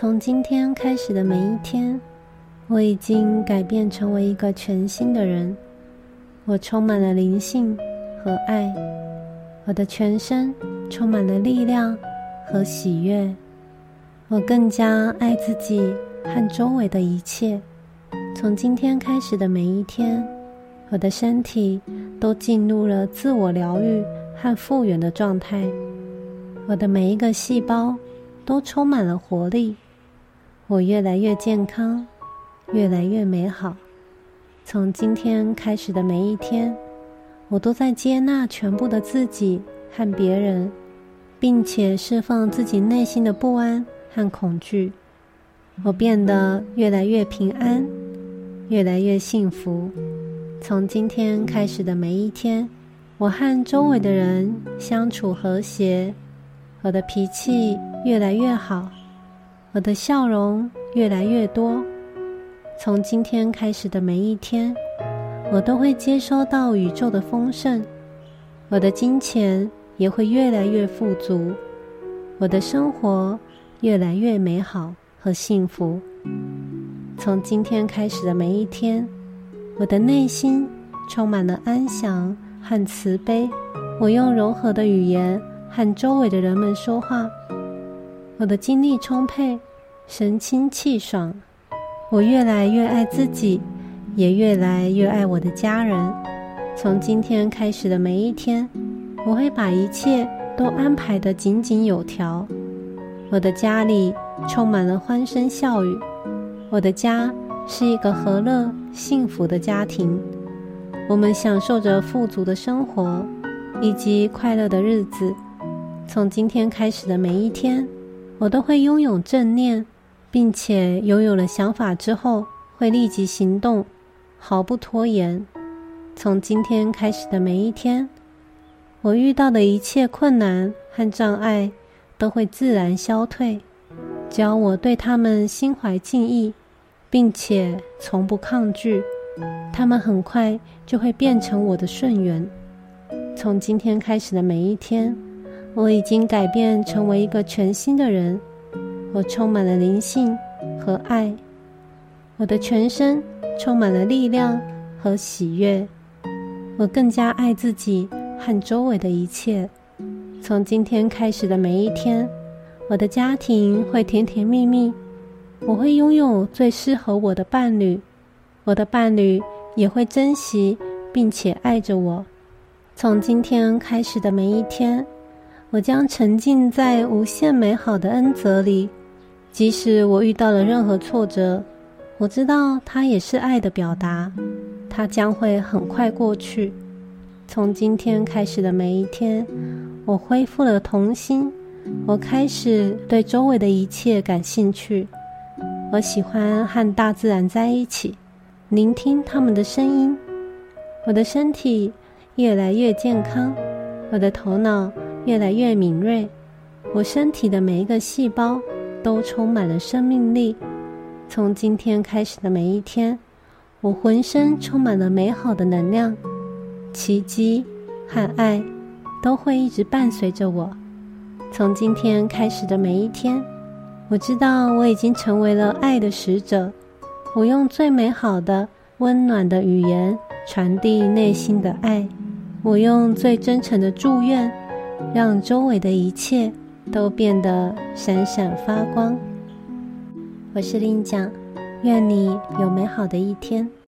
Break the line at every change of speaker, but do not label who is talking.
从今天开始的每一天，我已经改变成为一个全新的人。我充满了灵性和爱，我的全身充满了力量和喜悦。我更加爱自己和周围的一切。从今天开始的每一天，我的身体都进入了自我疗愈和复原的状态。我的每一个细胞都充满了活力。我越来越健康，越来越美好。从今天开始的每一天，我都在接纳全部的自己和别人，并且释放自己内心的不安和恐惧。我变得越来越平安，越来越幸福。从今天开始的每一天，我和周围的人相处和谐，我的脾气越来越好。我的笑容越来越多。从今天开始的每一天，我都会接收到宇宙的丰盛，我的金钱也会越来越富足，我的生活越来越美好和幸福。从今天开始的每一天，我的内心充满了安详和慈悲。我用柔和的语言和周围的人们说话。我的精力充沛，神清气爽。我越来越爱自己，也越来越爱我的家人。从今天开始的每一天，我会把一切都安排得井井有条。我的家里充满了欢声笑语。我的家是一个和乐幸福的家庭。我们享受着富足的生活以及快乐的日子。从今天开始的每一天。我都会拥有正念，并且拥有了想法之后会立即行动，毫不拖延。从今天开始的每一天，我遇到的一切困难和障碍都会自然消退，只要我对他们心怀敬意，并且从不抗拒，他们很快就会变成我的顺缘。从今天开始的每一天。我已经改变成为一个全新的人，我充满了灵性和爱，我的全身充满了力量和喜悦，我更加爱自己和周围的一切。从今天开始的每一天，我的家庭会甜甜蜜蜜，我会拥有最适合我的伴侣，我的伴侣也会珍惜并且爱着我。从今天开始的每一天。我将沉浸在无限美好的恩泽里，即使我遇到了任何挫折，我知道它也是爱的表达，它将会很快过去。从今天开始的每一天，我恢复了童心，我开始对周围的一切感兴趣。我喜欢和大自然在一起，聆听他们的声音。我的身体越来越健康，我的头脑。越来越敏锐，我身体的每一个细胞都充满了生命力。从今天开始的每一天，我浑身充满了美好的能量，奇迹和爱都会一直伴随着我。从今天开始的每一天，我知道我已经成为了爱的使者。我用最美好的、温暖的语言传递内心的爱，我用最真诚的祝愿。让周围的一切都变得闪闪发光。我是令酱，愿你有美好的一天。